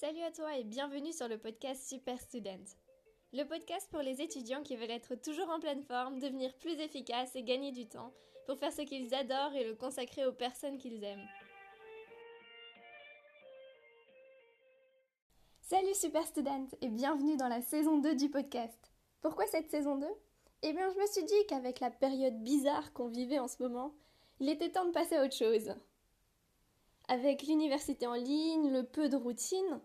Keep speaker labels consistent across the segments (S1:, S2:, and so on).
S1: Salut à toi et bienvenue sur le podcast Super Student. Le podcast pour les étudiants qui veulent être toujours en pleine forme, devenir plus efficaces et gagner du temps pour faire ce qu'ils adorent et le consacrer aux personnes qu'ils aiment. Salut Super Student et bienvenue dans la saison 2 du podcast. Pourquoi cette saison 2 Eh bien je me suis dit qu'avec la période bizarre qu'on vivait en ce moment, il était temps de passer à autre chose. Avec l'université en ligne, le peu de routine,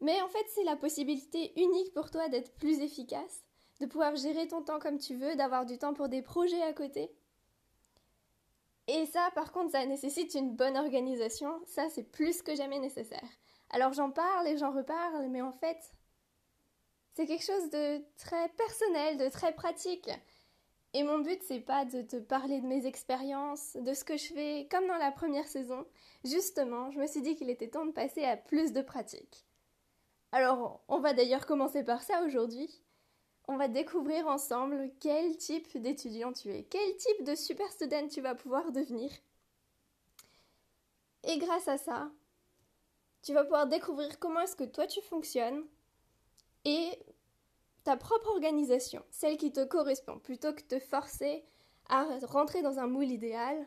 S1: mais en fait, c'est la possibilité unique pour toi d'être plus efficace, de pouvoir gérer ton temps comme tu veux, d'avoir du temps pour des projets à côté. Et ça, par contre, ça nécessite une bonne organisation. Ça, c'est plus que jamais nécessaire. Alors j'en parle et j'en reparle, mais en fait, c'est quelque chose de très personnel, de très pratique. Et mon but, c'est pas de te parler de mes expériences, de ce que je fais, comme dans la première saison. Justement, je me suis dit qu'il était temps de passer à plus de pratique. Alors, on va d'ailleurs commencer par ça aujourd'hui. On va découvrir ensemble quel type d'étudiant tu es, quel type de super student tu vas pouvoir devenir. Et grâce à ça, tu vas pouvoir découvrir comment est-ce que toi tu fonctionnes et ta propre organisation, celle qui te correspond, plutôt que de te forcer à rentrer dans un moule idéal.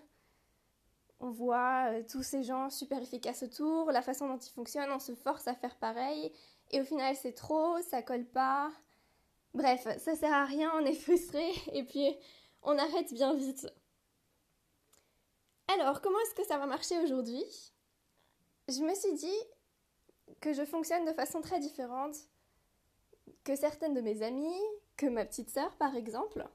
S1: On voit euh, tous ces gens super efficaces autour, la façon dont ils fonctionnent, on se force à faire pareil, et au final c'est trop, ça colle pas. Bref, ça sert à rien, on est frustré, et puis on arrête bien vite. Alors, comment est-ce que ça va marcher aujourd'hui? Je me suis dit que je fonctionne de façon très différente que certaines de mes amies, que ma petite sœur par exemple.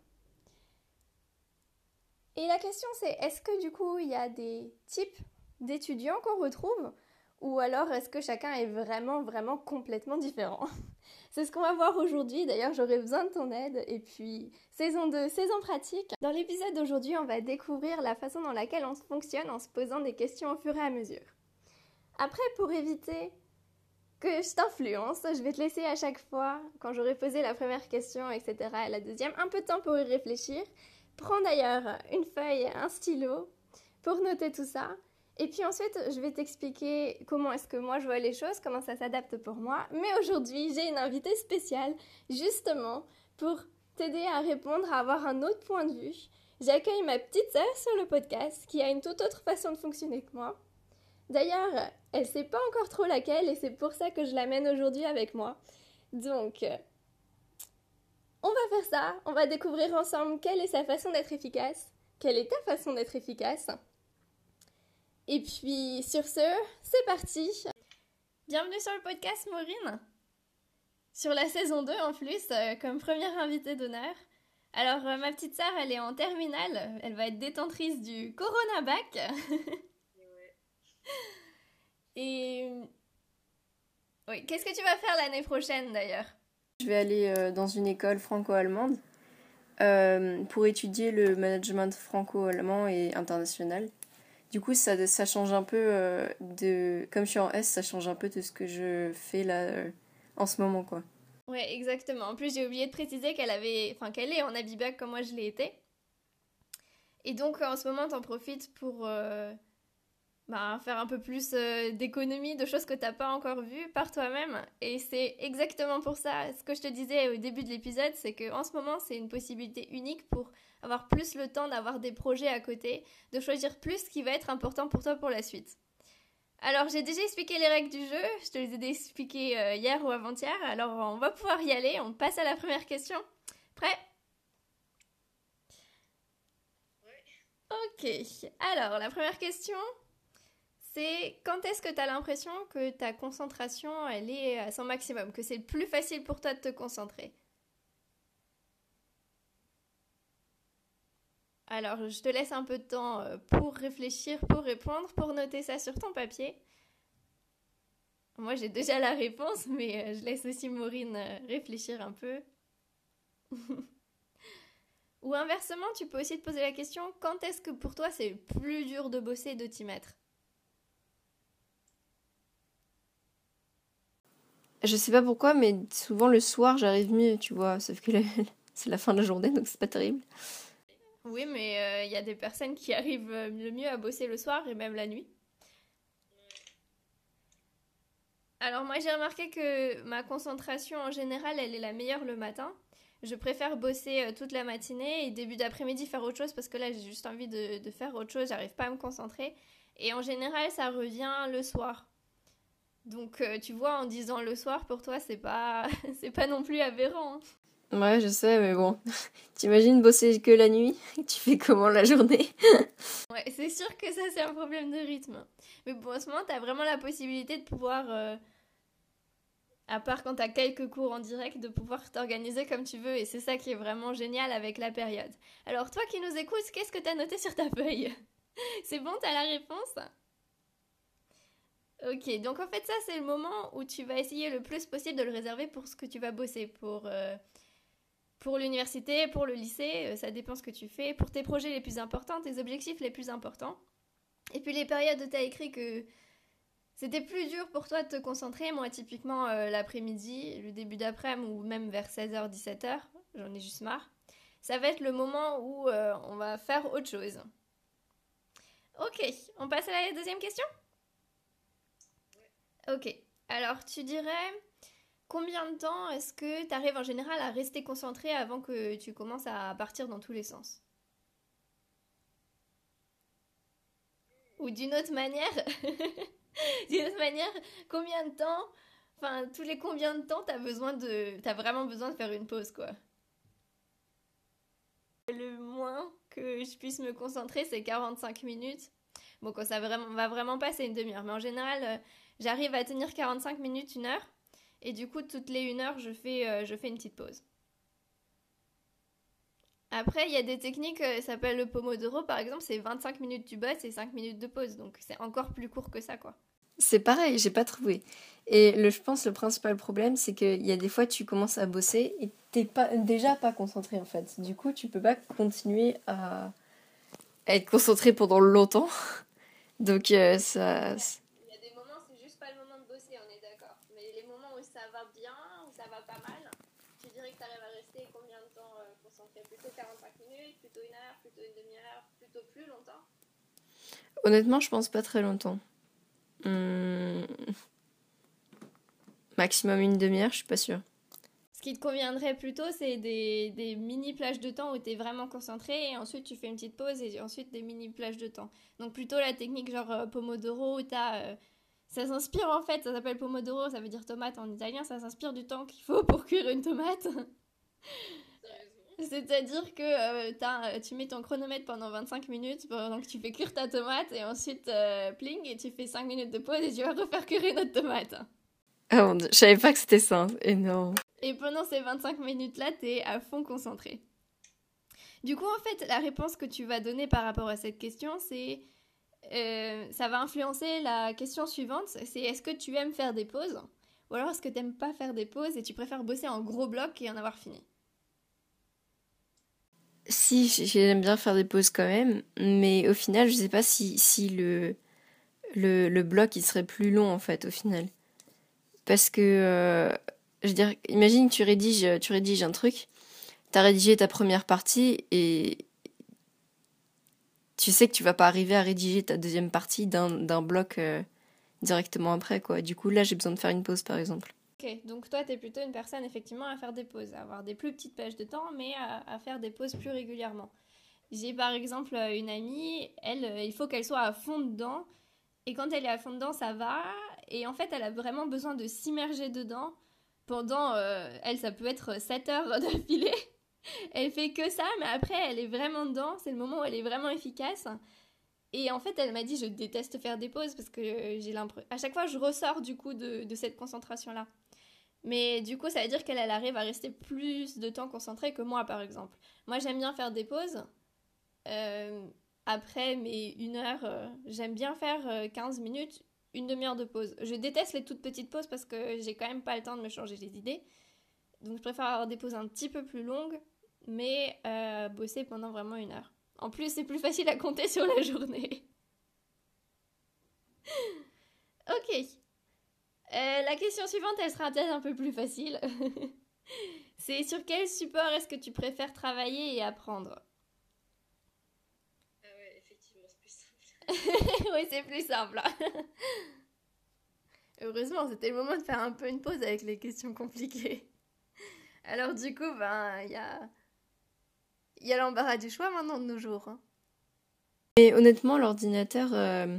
S1: Et la question c'est est-ce que du coup il y a des types d'étudiants qu'on retrouve? Ou alors est-ce que chacun est vraiment vraiment complètement différent? C'est ce qu'on va voir aujourd'hui, d'ailleurs j'aurais besoin de ton aide et puis saison 2, saison pratique. Dans l'épisode d'aujourd'hui on va découvrir la façon dans laquelle on fonctionne en se posant des questions au fur et à mesure. Après pour éviter que je t'influence. Je vais te laisser à chaque fois, quand j'aurai posé la première question, etc., et la deuxième, un peu de temps pour y réfléchir. Prends d'ailleurs une feuille, un stylo pour noter tout ça. Et puis ensuite, je vais t'expliquer comment est-ce que moi je vois les choses, comment ça s'adapte pour moi. Mais aujourd'hui, j'ai une invitée spéciale, justement, pour t'aider à répondre, à avoir un autre point de vue. J'accueille ma petite sœur sur le podcast qui a une toute autre façon de fonctionner que moi. D'ailleurs, elle sait pas encore trop laquelle et c'est pour ça que je l'amène aujourd'hui avec moi. Donc, on va faire ça, on va découvrir ensemble quelle est sa façon d'être efficace, quelle est ta façon d'être efficace. Et puis, sur ce, c'est parti Bienvenue sur le podcast Maureen Sur la saison 2 en plus, euh, comme première invitée d'honneur. Alors, euh, ma petite sœur, elle est en terminale, elle va être détentrice du Corona Bac. Et. Oui, qu'est-ce que tu vas faire l'année prochaine d'ailleurs?
S2: Je vais aller euh, dans une école franco-allemande euh, pour étudier le management franco-allemand et international. Du coup, ça, ça change un peu euh, de. Comme je suis en S, ça change un peu de ce que je fais là en ce moment, quoi.
S1: Ouais, exactement. En plus, j'ai oublié de préciser qu'elle avait, enfin, qu'elle est en Abibac comme moi je l'ai été. Et donc, en ce moment, t'en profites pour bah, faire un peu plus euh, d'économie, de choses que t'as pas encore vues par toi-même. Et c'est exactement pour ça. Ce que je te disais au début de l'épisode, c'est qu'en ce moment, c'est une possibilité unique pour avoir plus le temps d'avoir des projets à côté, de choisir plus ce qui va être important pour toi pour la suite. Alors, j'ai déjà expliqué les règles du jeu, je te les ai expliquées euh, hier ou avant-hier, alors on va pouvoir y aller, on passe à la première question. Prêt? Ok, alors la première question, c'est quand est-ce que tu as l'impression que ta concentration, elle est à son maximum, que c'est le plus facile pour toi de te concentrer? Alors, je te laisse un peu de temps euh, pour réfléchir, pour répondre, pour noter ça sur ton papier. Moi, j'ai déjà la réponse, mais euh, je laisse aussi Maureen euh, réfléchir un peu. Ou inversement, tu peux aussi te poser la question, quand est-ce que pour toi c'est plus dur de bosser de t'y mettre
S2: Je sais pas pourquoi, mais souvent le soir j'arrive mieux, tu vois. Sauf que c'est la fin de la journée, donc c'est pas terrible.
S1: Oui, mais il euh, y a des personnes qui arrivent le mieux à bosser le soir et même la nuit. Alors moi j'ai remarqué que ma concentration en général elle est la meilleure le matin. Je préfère bosser euh, toute la matinée et début d'après-midi faire autre chose parce que là j'ai juste envie de, de faire autre chose, j'arrive pas à me concentrer. Et en général ça revient le soir. Donc euh, tu vois en disant le soir pour toi c'est pas c'est pas non plus aberrant. hein.
S2: Ouais, je sais, mais bon. T'imagines bosser que la nuit? Tu fais comment la journée?
S1: Ouais, c'est sûr que ça c'est un problème de rythme. Mais bon, en ce moment, t'as vraiment la possibilité de pouvoir, euh, à part quand t'as quelques cours en direct, de pouvoir t'organiser comme tu veux. Et c'est ça qui est vraiment génial avec la période. Alors toi qui nous écoutes, qu'est-ce que t'as noté sur ta feuille? C'est bon, t'as la réponse? Ok, donc en fait ça c'est le moment où tu vas essayer le plus possible de le réserver pour ce que tu vas bosser, pour, euh, pour l'université, pour le lycée, euh, ça dépend ce que tu fais, pour tes projets les plus importants, tes objectifs les plus importants. Et puis les périodes où tu as écrit que c'était plus dur pour toi de te concentrer, moi typiquement euh, l'après-midi, le début d'après-midi ou même vers 16h, 17h, j'en ai juste marre, ça va être le moment où on va faire autre chose. Ok, on passe à la deuxième question? Ok, alors tu dirais combien de temps est-ce que tu arrives en général à rester concentré avant que tu commences à partir dans tous les sens? Ou d'une autre manière, d'une autre manière, combien de temps, enfin tous les combien de temps t'as besoin de, t'as vraiment besoin de faire une pause quoi? Le moins que je puisse me concentrer, c'est 45 minutes. Bon, quand ça vraiment, va vraiment pas, c'est une demi-heure. Mais en général, euh, j'arrive à tenir 45 minutes, une heure. Et du coup, toutes les une heure, je fais, euh, je fais une petite pause. Après, il y a des techniques, euh, ça s'appelle le Pomodoro par exemple, c'est 25 minutes tu bosses et 5 minutes de pause. Donc c'est encore plus court que ça, quoi.
S2: C'est pareil, j'ai pas trouvé. Et le, je pense le principal problème, c'est qu'il y a des fois tu commences à bosser et t'es pas, déjà pas concentré en fait. Du coup, tu peux pas continuer à, à être concentré pendant longtemps. Donc euh, ça.
S1: Il y a des moments, c'est juste pas le moment de bosser, on est d'accord. Mais les moments où ça va bien, où ça va pas mal, tu dirais que tu arrives à rester combien de temps euh, concentré Plutôt 45 minutes, plutôt une heure, plutôt une demi-heure, plutôt plus longtemps?
S2: Honnêtement, je pense pas très longtemps. Hum, Maximum une demi-heure, je suis pas sûre.
S1: Qui te conviendrait plutôt, c'est des, mini plages de temps où tu es vraiment concentré et ensuite tu fais une petite pause et ensuite des mini plages de temps. Donc plutôt la technique genre euh, Pomodoro où t'as... euh, ça s'inspire en fait, ça s'appelle Pomodoro, ça veut dire tomate en italien, ça s'inspire du temps qu'il faut pour cuire une tomate. C'est-à-dire que euh, t'as- tu mets ton chronomètre pendant 25 minutes que tu fais cuire ta tomate et ensuite euh, pling et tu fais 5 minutes de pause et tu vas refaire cuire une autre tomate.
S2: Ah dieu, je savais pas que c'était ça. Énorme.
S1: Et pendant ces 25 minutes-là, t'es à fond concentré. Du coup, en fait, la réponse que tu vas donner par rapport à cette question, c'est... euh, ça va influencer la question suivante, c'est est-ce que tu aimes faire des pauses Ou alors est-ce que tu n'aimes pas faire des pauses et tu préfères bosser en gros bloc et en avoir fini?
S2: Si, j'aime bien faire des pauses quand même, mais au final, je sais pas si, si le, le, le bloc il serait plus long en fait, au final. Parce que, euh, je dire, imagine tu rédiges, tu rédiges un truc, t'as rédigé ta première partie et tu sais que tu vas pas arriver à rédiger ta deuxième partie d'un d'un bloc euh, directement après, quoi. Du coup, là, j'ai besoin de faire une pause, par exemple.
S1: Ok, donc toi, tu es plutôt une personne effectivement à faire des pauses, à avoir des plus petites pages de temps, mais à, à faire des pauses plus régulièrement. J'ai par exemple euh, une amie, elle, euh, il faut qu'elle soit à fond dedans, et quand elle est à fond dedans, ça va, et en fait, elle a vraiment besoin de s'immerger dedans pendant, euh, elle, ça peut être 7 heures d'affilée. Elle fait que ça, mais après, elle est vraiment dedans, c'est le moment où elle est vraiment efficace. Et en fait, elle m'a dit, je déteste faire des pauses parce que j'ai l'impression... À chaque fois, je ressors du coup de, cette concentration-là. Mais du coup, ça veut dire qu'elle elle arrive à rester plus de temps concentrée que moi, par exemple. Moi, j'aime bien faire des pauses. Euh, après mes une heure, euh, j'aime bien faire euh, 15 minutes, une demi-heure de pause. Je déteste les toutes petites pauses parce que j'ai quand même pas le temps de me changer les idées. Donc, je préfère avoir des pauses un petit peu plus longues, mais euh, bosser pendant vraiment une heure. En plus, c'est plus facile à compter sur la journée. ok. Euh, la question suivante, elle sera peut-être un peu plus facile. c'est sur quel support est-ce que tu préfères travailler et apprendre
S2: Ah ouais, effectivement, c'est plus simple.
S1: Oui, c'est plus simple. Heureusement, c'était le moment de faire un peu une pause avec les questions compliquées. Alors du coup, ben, il y a, y a l'embarras du choix maintenant de nos jours. Hein.
S2: Et honnêtement, l'ordinateur... Euh,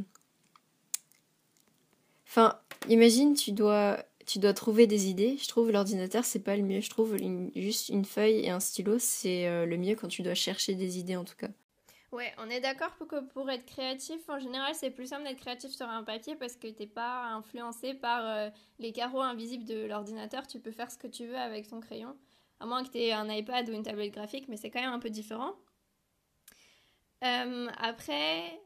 S2: enfin, imagine, tu dois, tu dois trouver des idées. Je trouve l'ordinateur, c'est pas le mieux. Je trouve juste une feuille et un stylo, c'est euh, le mieux quand tu dois chercher des idées en tout cas.
S1: Ouais, on est d'accord pour que pour être créatif, en général, c'est plus simple d'être créatif sur un papier parce que t'es pas influencé par euh, les carreaux invisibles de l'ordinateur. Tu peux faire ce que tu veux avec ton crayon, à moins que tu aies un iPad ou une tablette graphique, mais c'est quand même un peu différent. Euh, après,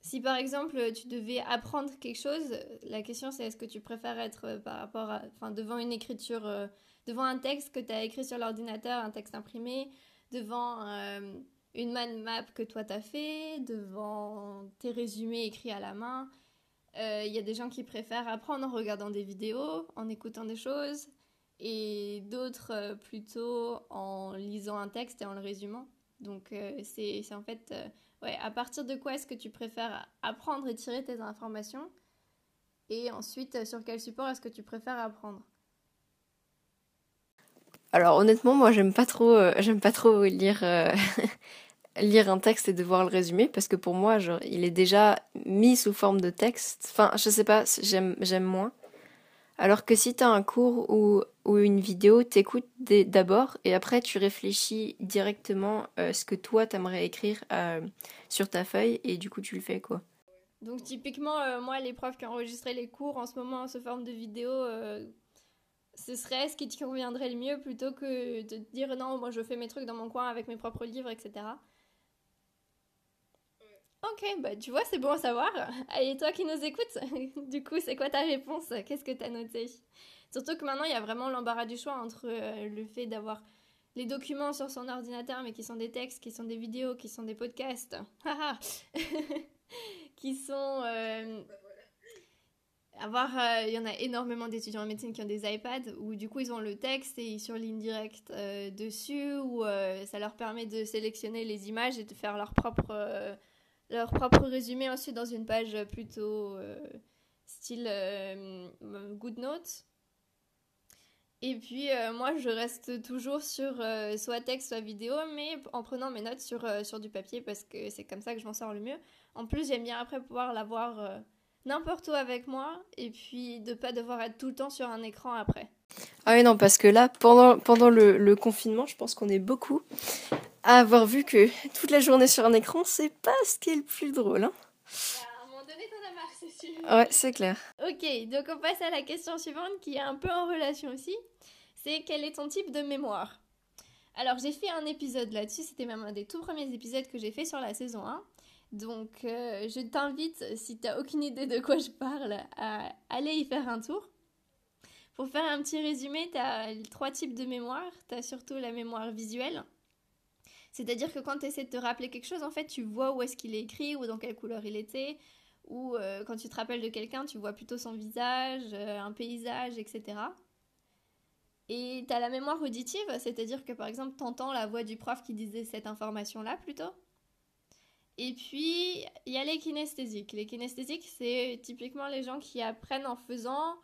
S1: si par exemple tu devais apprendre quelque chose, la question c'est est-ce que tu préfères être euh, par rapport à, devant une écriture, devant un texte que tu écrit sur l'ordinateur, un texte imprimé, devant une mind map que toi t'as fait, devant tes résumés écrits à la main. Il euh, y a des gens qui préfèrent apprendre en regardant des vidéos, en écoutant des choses, et d'autres euh, plutôt en lisant un texte et en le résumant. Donc euh, c'est en fait, ouais, à partir de quoi est-ce que tu préfères apprendre et tirer tes informations, et ensuite sur quel support est-ce que tu préfères apprendre?
S2: Alors honnêtement, moi j'aime pas trop, j'aime pas trop lire lire un texte et devoir le résumer parce que pour moi, genre, il est déjà mis sous forme de texte. Enfin, je sais pas, j'aime, moins. Alors que si t'as un cours ou, ou une vidéo, t'écoutes d'abord et après tu réfléchis directement euh, ce que toi t'aimerais écrire euh, sur ta feuille et du coup tu le fais quoi.
S1: Donc typiquement, euh, moi, les profs qui enregistraient les cours en ce moment sous forme de vidéo, ce serait ce qui te conviendrait le mieux plutôt que de te dire non, moi je fais mes trucs dans mon coin avec mes propres livres, etc. Ok, bah tu vois, c'est bon à savoir. Et toi qui nous écoutes, du coup, c'est quoi ta réponse? Qu'est-ce que tu as noté? Surtout que maintenant, il y a vraiment l'embarras du choix entre euh, le fait d'avoir les documents sur son ordinateur, mais qui sont des textes, qui sont des vidéos, qui sont des podcasts, qui sont... Euh, avoir, euh, il y en a énormément d'étudiants en médecine qui ont des iPads où du coup ils ont le texte et ils surlignent direct dessus, où ça leur permet de sélectionner les images et de faire leur propre leur propre résumé ensuite dans une page plutôt euh, style euh, good notes. Et puis euh, moi je reste toujours sur soit texte soit vidéo mais en prenant mes notes sur, sur du papier parce que c'est comme ça que je m'en sors le mieux. En plus j'aime bien après pouvoir l'avoir n'importe où avec moi et puis de pas devoir être tout le temps sur un écran après.
S2: Ah oui non parce que là pendant, pendant le confinement je pense qu'on est beaucoup à avoir vu que toute la journée sur un écran, c'est pas ce qui est le plus drôle. Hein.
S1: à un moment donné, t'en as marre, c'est sûr.
S2: Ouais, c'est clair.
S1: Ok, donc on passe à la question suivante qui est un peu en relation aussi. C'est quel est ton type de mémoire? Alors j'ai fait un épisode là-dessus, c'était même un des tout premiers épisodes que j'ai fait sur la saison 1. Donc euh, je t'invite, si t'as aucune idée de quoi je parle, à aller y faire un tour. Pour faire un petit résumé, t'as trois types de mémoire. T'as surtout la mémoire visuelle, c'est-à-dire que quand tu essaies de te rappeler quelque chose, en fait, tu vois où est-ce qu'il est écrit ou dans quelle couleur il était. Ou euh, quand tu te rappelles de quelqu'un, tu vois plutôt son visage, euh, un paysage, etc. Et tu as la mémoire auditive, c'est-à-dire que par exemple, tu entends la voix du prof qui disait cette information-là plutôt. Et puis, il y a les kinesthésiques. Les kinesthésiques, c'est typiquement les gens qui apprennent en faisant,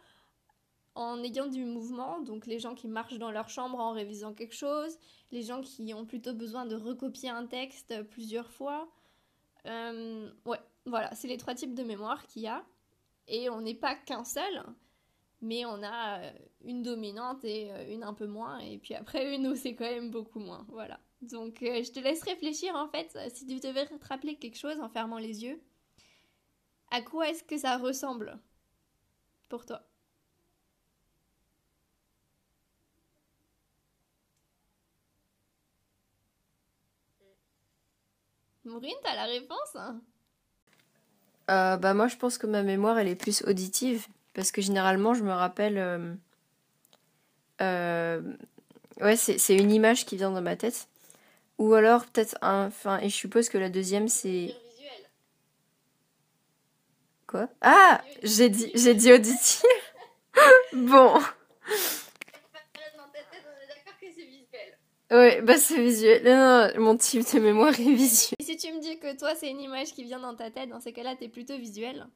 S1: en ayant du mouvement, donc les gens qui marchent dans leur chambre en révisant quelque chose, les gens qui ont plutôt besoin de recopier un texte plusieurs fois. Euh, ouais, voilà, c'est les trois types de mémoire qu'il y a. Et on n'est pas qu'un seul, mais on a euh, une dominante et euh, une un peu moins, et puis après une où c'est quand même beaucoup moins. Voilà. Donc je te laisse réfléchir en fait, si tu devais te rappeler quelque chose en fermant les yeux, à quoi est-ce que ça ressemble pour toi? Maureen, t'as la réponse
S2: euh, Bah moi je pense que ma mémoire elle est plus auditive parce que généralement je me rappelle... Euh, euh, ouais c'est une image qui vient dans ma tête. Ou alors peut-être un... Enfin et je suppose que la deuxième c'est... Quoi? Ah! J'ai dit, j'ai dit auditive Bon Ouais, bah c'est visuel. Non, non, mon type de mémoire est visuel.
S1: Et si tu me dis que toi c'est une image qui vient dans ta tête, dans ces cas-là t'es plutôt visuel.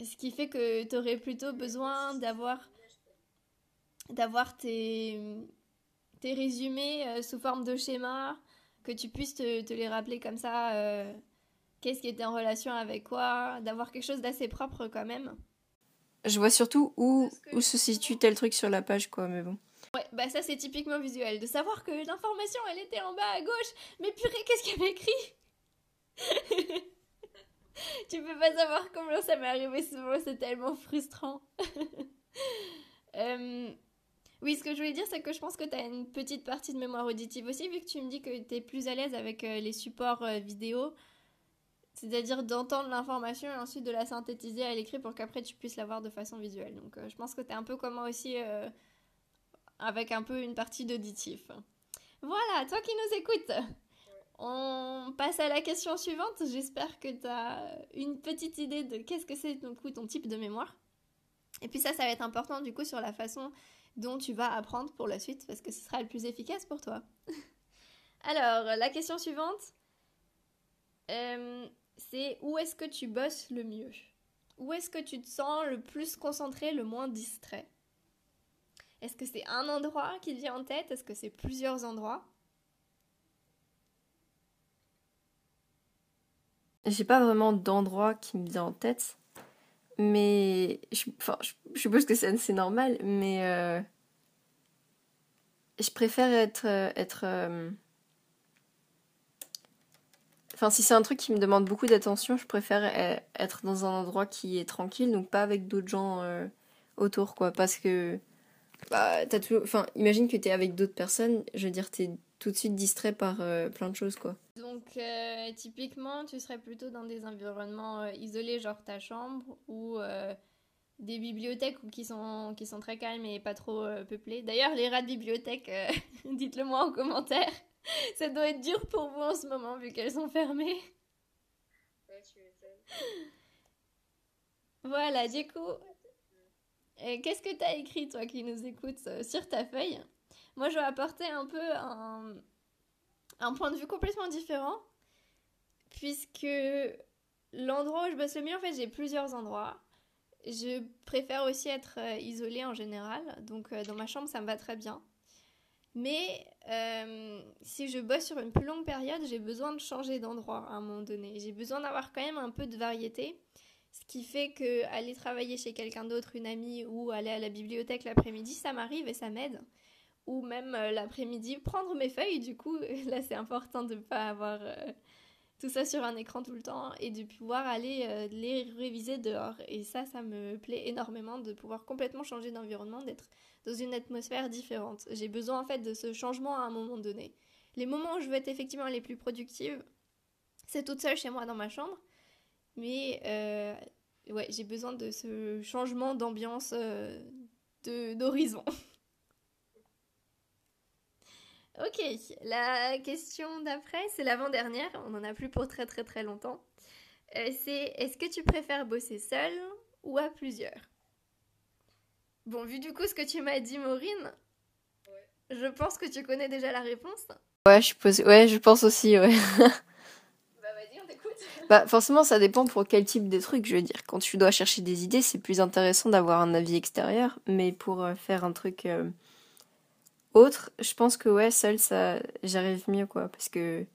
S1: Ce qui fait que tu aurais plutôt besoin d'avoir d'avoir tes, tes résumés euh, sous forme de schéma, que tu puisses te, te les rappeler comme ça, euh, qu'est-ce qui était en relation avec quoi, d'avoir quelque chose d'assez propre quand même.
S2: Je vois surtout où, où se situe tel truc sur la page, quoi, mais bon.
S1: Ouais, bah ça c'est typiquement visuel, de savoir que l'information elle était en bas à gauche, mais purée, qu'est-ce qu'il y écrit Tu peux pas savoir comment ça m'est arrivé souvent, c'est tellement frustrant. euh, oui, ce que je voulais dire, c'est que je pense que tu as une petite partie de mémoire auditive aussi, vu que tu me dis que tu es plus à l'aise avec euh, les supports euh, vidéo. C'est-à-dire d'entendre l'information et ensuite de la synthétiser à l'écrit pour qu'après tu puisses la voir de façon visuelle. Donc je pense que tu es un peu comme moi aussi, avec un peu une partie d'auditif. Voilà, toi qui nous écoutes, on passe à la question suivante. J'espère que tu as une petite idée de qu'est-ce que c'est ton, type de mémoire. Et puis ça, ça va être important du coup sur la façon dont tu vas apprendre pour la suite parce que ce sera le plus efficace pour toi. Alors, la question suivante, euh, c'est où est-ce que tu bosses le mieux? Où est-ce que tu te sens le plus concentré, le moins distrait? Est-ce que c'est un endroit qui vient en tête? Est-ce que c'est plusieurs endroits?
S2: J'ai pas vraiment d'endroit qui me vient en tête. Mais je, je, suppose que c'est normal, mais euh, je préfère être. Euh, être euh, Enfin, si c'est un truc qui me demande beaucoup d'attention, je préfère être dans un endroit qui est tranquille, donc pas avec d'autres gens autour, quoi. Parce que. Bah, t'as tout... Enfin, imagine que t'es avec d'autres personnes, je veux dire, t'es tout de suite distrait par plein de choses, quoi.
S1: Donc, euh, typiquement, tu serais plutôt dans des environnements euh, isolés, genre ta chambre, ou euh, des bibliothèques qui sont, qui sont très calmes et pas trop peuplées. D'ailleurs, les rats de bibliothèque, dites-le moi en commentaire. Ça doit être dur pour vous en ce moment, vu qu'elles sont fermées. Ouais, tu Voilà, du coup, qu'est-ce que tu as écrit, toi qui nous écoutes, sur ta feuille? Moi, je vais apporter un peu un point de vue complètement différent, puisque l'endroit où je bosse le mieux, en fait, j'ai plusieurs endroits. Je préfère aussi être euh, isolée en général, donc euh, dans ma chambre, ça me va très bien. Mais euh, si je bosse sur une plus longue période, j'ai besoin de changer d'endroit à un moment donné. J'ai besoin d'avoir quand même un peu de variété. Ce qui fait que aller travailler chez quelqu'un d'autre, une amie, ou aller à la bibliothèque l'après-midi, ça m'arrive et ça m'aide ou même euh, l'après-midi prendre mes feuilles. Du coup, là, c'est important de ne pas avoir euh, tout ça sur un écran tout le temps et de pouvoir aller euh, les réviser dehors. Et ça, ça me plaît énormément de pouvoir complètement changer d'environnement, d'être dans une atmosphère différente. J'ai besoin en fait de ce changement à un moment donné. Les moments où je veux être effectivement les plus productives, c'est toute seule chez moi dans ma chambre. Mais ouais, j'ai besoin de ce changement d'ambiance, d'horizon. Ok, la question d'après, c'est l'avant-dernière, on n'en a plus pour très très très longtemps. Euh, c'est est-ce que tu préfères bosser seul ou à plusieurs? Bon, vu du coup ce que tu m'as dit, Maureen, je pense que tu connais déjà la réponse.
S2: Ouais, je, ouais, je pense aussi, ouais.
S1: bah vas-y, on t'écoute.
S2: Bah forcément, ça dépend pour quel type de truc, je veux dire. Quand tu dois chercher des idées, c'est plus intéressant d'avoir un avis extérieur, mais pour euh, faire un truc... Euh, autre, je pense que ouais, seul, ça, j'arrive mieux, quoi, parce que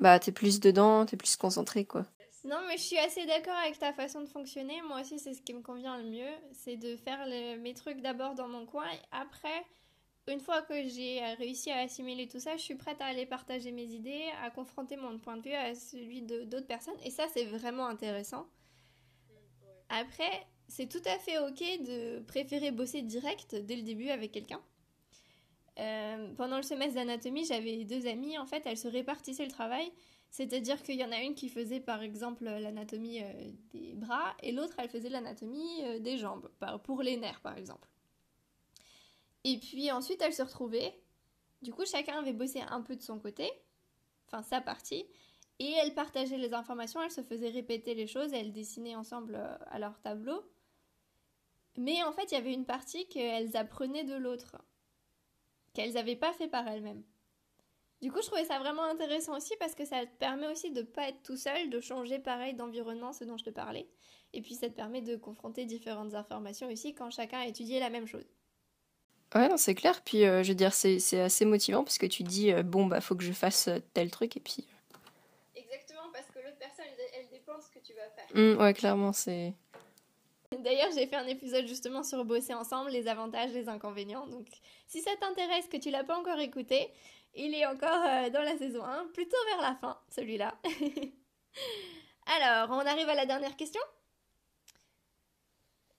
S2: bah t'es plus dedans, t'es plus concentré, quoi.
S1: Non, mais je suis assez d'accord avec ta façon de fonctionner. Moi aussi, c'est ce qui me convient le mieux, c'est de faire mes trucs d'abord dans mon coin. Et après, une fois que j'ai réussi à assimiler tout ça, je suis prête à aller partager mes idées, à confronter mon point de vue à celui d'autres personnes. Et ça, c'est vraiment intéressant. Après, c'est tout à fait ok de préférer bosser direct dès le début avec quelqu'un. Euh, pendant le semestre d'anatomie, j'avais deux amies, en fait, elles se répartissaient le travail. C'est-à-dire qu'il y en a une qui faisait par exemple l'anatomie euh, des bras et l'autre elle faisait l'anatomie euh, des jambes, pour les nerfs par exemple. Et puis ensuite elles se retrouvaient. Du coup chacun avait bossé un peu de son côté, enfin sa partie, et elles partageaient les informations, elles se faisaient répéter les choses, elles dessinaient ensemble à leur tableau. Mais en fait il y avait une partie qu'elles apprenaient de l'autre qu'elles n'avaient pas fait par elles-mêmes. Du coup, je trouvais ça vraiment intéressant aussi parce que ça te permet aussi de ne pas être tout seul, de changer pareil d'environnement, ce dont je te parlais. Et puis ça te permet de confronter différentes informations aussi quand chacun a étudié la même chose.
S2: Ouais, c'est clair. Puis euh, je veux dire, c'est assez motivant parce que tu dis, euh, bon, bah, faut que je fasse euh, tel truc et puis.
S1: Exactement, parce que l'autre personne, elle, dépend de ce que tu vas faire.
S2: Mmh, ouais, clairement, c'est.
S1: D'ailleurs, j'ai fait un épisode justement sur bosser ensemble, les avantages, les inconvénients. Donc, si ça t'intéresse, que tu l'as pas encore écouté, il est encore dans la saison 1, plutôt vers la fin, celui-là. Alors, on arrive à la dernière question?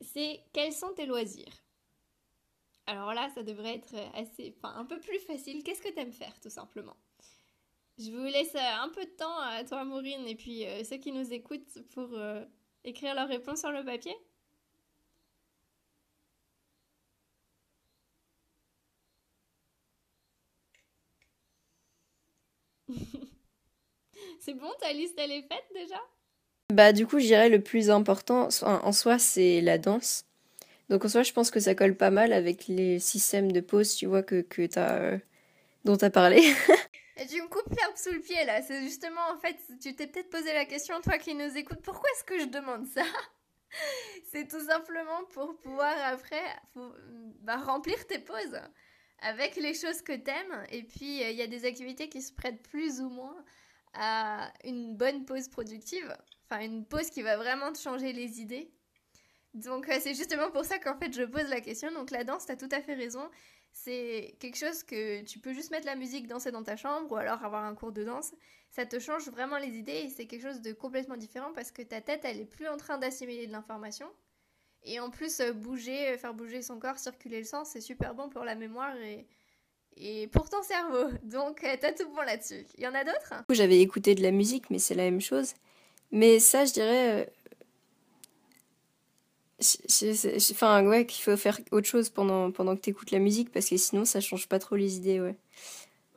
S1: C'est quels sont tes loisirs? Alors là, ça devrait être assez, enfin, un peu plus facile. Qu'est-ce que tu aimes faire, tout simplement? Je vous laisse euh, un peu de temps à toi, Maureen, et puis euh, ceux qui nous écoutent pour euh, écrire leurs réponses sur le papier. c'est bon, ta liste, elle est faite déjà?
S2: Bah du coup, je le plus important en soi, c'est la danse. Donc en soi, je pense que ça colle pas mal avec les systèmes de pause, tu vois, que, que as, euh, dont tu as parlé.
S1: Et tu me coupes l'herbe sous le pied là. C'est justement en fait, tu t'es peut-être posé la question, toi qui nous écoutes, pourquoi est-ce que je demande ça? C'est tout simplement pour pouvoir après bah, remplir tes pauses avec les choses que t'aimes. Et puis il y a des activités qui se prêtent plus ou moins à une bonne pause productive. Enfin, une pause qui va vraiment te changer les idées donc euh, c'est justement pour ça qu'en fait je pose la question. Donc la danse, tu as tout à fait raison. C'est quelque chose que tu peux juste mettre la musique, danser dans ta chambre ou alors avoir un cours de danse. Ça te change vraiment les idées et c'est quelque chose de complètement différent parce que ta tête, elle est plus en train d'assimiler de l'information. Et en plus, euh, bouger, euh, faire bouger son corps, circuler le sang, c'est super bon pour la mémoire et, et pour ton cerveau. Donc t'as tout bon là-dessus. Il y en a d'autres?
S2: J'avais écouté de la musique, mais c'est la même chose. Mais ça, je dirais, Enfin, ouais, qu'il faut faire autre chose pendant, pendant que t'écoutes la musique parce que sinon ça change pas trop les idées, ouais.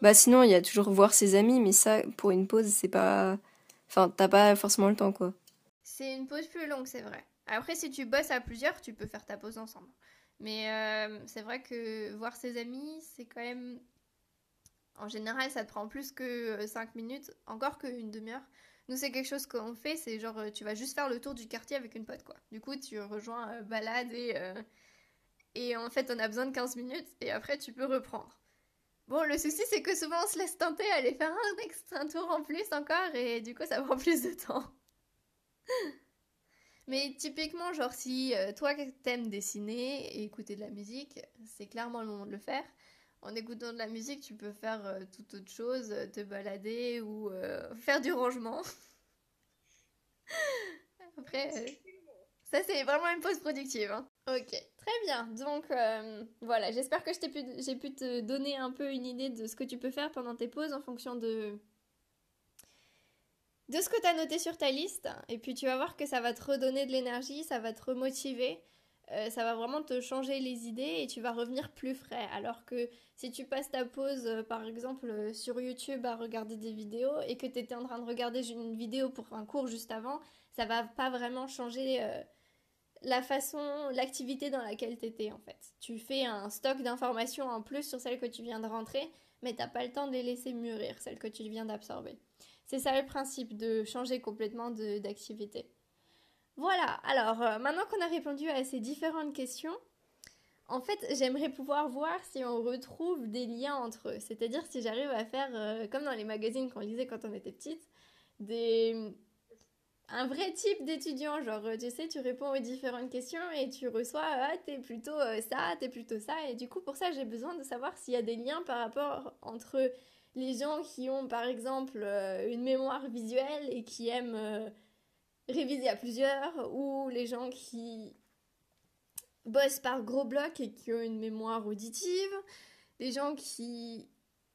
S2: Bah sinon, il y a toujours voir ses amis, mais ça, pour une pause, c'est pas. Enfin, t'as pas forcément le temps, quoi.
S1: C'est une pause plus longue, c'est vrai. Après, si tu bosses à plusieurs, tu peux faire ta pause ensemble. Mais euh, c'est vrai que voir ses amis, c'est quand même. En général, ça te prend plus que 5 euh, minutes, encore qu'une demi-heure. Nous, c'est quelque chose qu'on fait, c'est genre, euh, tu vas juste faire le tour du quartier avec une pote, quoi. Du coup, tu rejoins euh, balade et, euh, et en fait, on a besoin de 15 minutes et après, tu peux reprendre. Bon, le souci, c'est que souvent, on se laisse tenter à aller faire un, extra, tour en plus encore et du coup, ça prend plus de temps. Mais typiquement, genre, si toi, t'aimes dessiner et écouter de la musique, c'est clairement le moment de le faire en écoutant de la musique, tu peux faire euh, toute autre chose, euh, te balader ou euh, faire du rangement. Après, ça c'est vraiment une pause productive. Hein. Ok, très bien. Donc voilà, j'espère que j'ai pu, pu te donner un peu une idée de ce que tu peux faire pendant tes pauses en fonction de, de ce que tu as noté sur ta liste. Et puis tu vas voir que ça va te redonner de l'énergie, ça va te remotiver. Euh, ça va vraiment te changer les idées et tu vas revenir plus frais. Alors que si tu passes ta pause, euh, par exemple, euh, sur YouTube à regarder des vidéos et que tu étais en train de regarder une vidéo pour un cours juste avant, ça va pas vraiment changer la façon, l'activité dans laquelle tu étais en fait. Tu fais un stock d'informations en plus sur celles que tu viens de rentrer, mais t'as pas le temps de les laisser mûrir, celles que tu viens d'absorber. C'est ça le principe de changer complètement d'activité. Voilà, alors euh, maintenant qu'on a répondu à ces différentes questions, en fait, j'aimerais pouvoir voir si on retrouve des liens entre eux. C'est-à-dire si j'arrive à faire, euh, comme dans les magazines qu'on lisait quand on était petite, des... un vrai type d'étudiant. Genre, tu sais, tu réponds aux différentes questions et tu reçois, ah, t'es plutôt euh, ça, t'es plutôt ça. Et du coup, pour ça, j'ai besoin de savoir s'il y a des liens par rapport entre les gens qui ont, par exemple, une mémoire visuelle et qui aiment réviser à plusieurs, ou les gens qui bossent par gros blocs et qui ont une mémoire auditive, les gens qui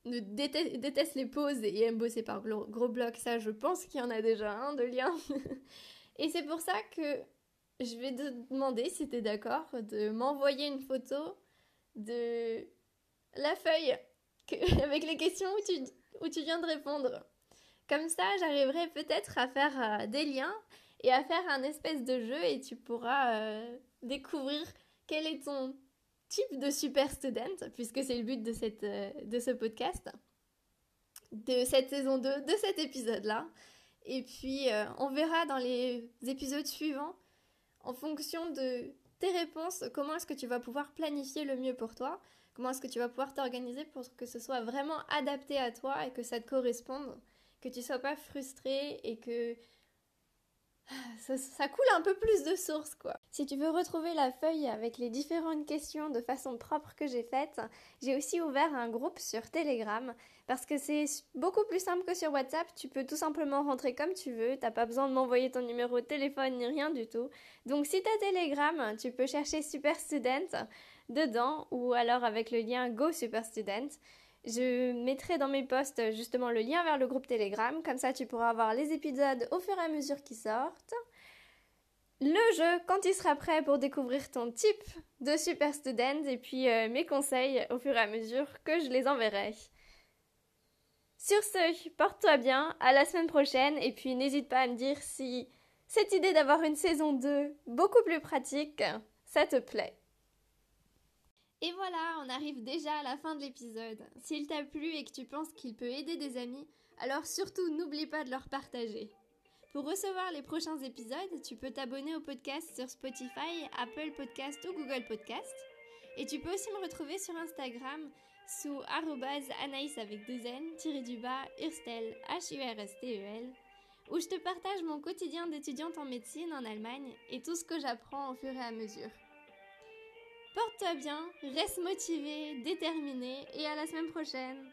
S1: détestent, les pauses et aiment bosser par gros blocs, ça je pense qu'il y en a déjà un de lien. et c'est pour ça que je vais te demander, si tu es d'accord, de m'envoyer une photo de la feuille avec les questions où tu, où tu viens de répondre. Comme ça, j'arriverai peut-être à faire euh, des liens et à faire un espèce de jeu et tu pourras euh, découvrir quel est ton type de super student, puisque c'est le but de, cette, euh, de ce podcast. de cette saison 2, de cet épisode-là. Et puis, euh, on verra dans les épisodes suivants, en fonction de tes réponses, comment est-ce que tu vas pouvoir planifier le mieux pour toi, comment est-ce que tu vas pouvoir t'organiser pour que ce soit vraiment adapté à toi et que ça te corresponde, que tu sois pas frustré et que ça, coule un peu plus de sources, quoi. Si tu veux retrouver la feuille avec les différentes questions de façon propre que j'ai faites, j'ai aussi ouvert un groupe sur Telegram parce que c'est beaucoup plus simple que sur WhatsApp. Tu peux tout simplement rentrer comme tu veux. T'as pas besoin de m'envoyer ton numéro de téléphone ni rien du tout. Donc si t'as Telegram, tu peux chercher Super Student dedans ou alors avec le lien Go Super Student. Je mettrai dans mes posts justement le lien vers le groupe Telegram, comme ça tu pourras avoir les épisodes au fur et à mesure qu'ils sortent. Le jeu quand il sera prêt pour découvrir ton type de super student et puis euh, mes conseils au fur et à mesure que je les enverrai. Sur ce, porte-toi bien, à la semaine prochaine et puis n'hésite pas à me dire si cette idée d'avoir une saison 2 beaucoup plus pratique, ça te plaît. Et voilà, on arrive déjà à la fin de l'épisode. S'il t'a plu et que tu penses qu'il peut aider des amis, alors surtout n'oublie pas de leur partager. Pour recevoir les prochains épisodes, tu peux t'abonner au podcast sur Spotify, Apple Podcast ou Google Podcast. Et tu peux aussi me retrouver sur Instagram sous anaïs avec deux n, tiré du bas, Urstel, H-U-R-S-T-E-L, où je te partage mon quotidien d'étudiante en médecine en Allemagne et tout ce que j'apprends au fur et à mesure. Porte-toi bien, reste motivé, déterminé et à la semaine prochaine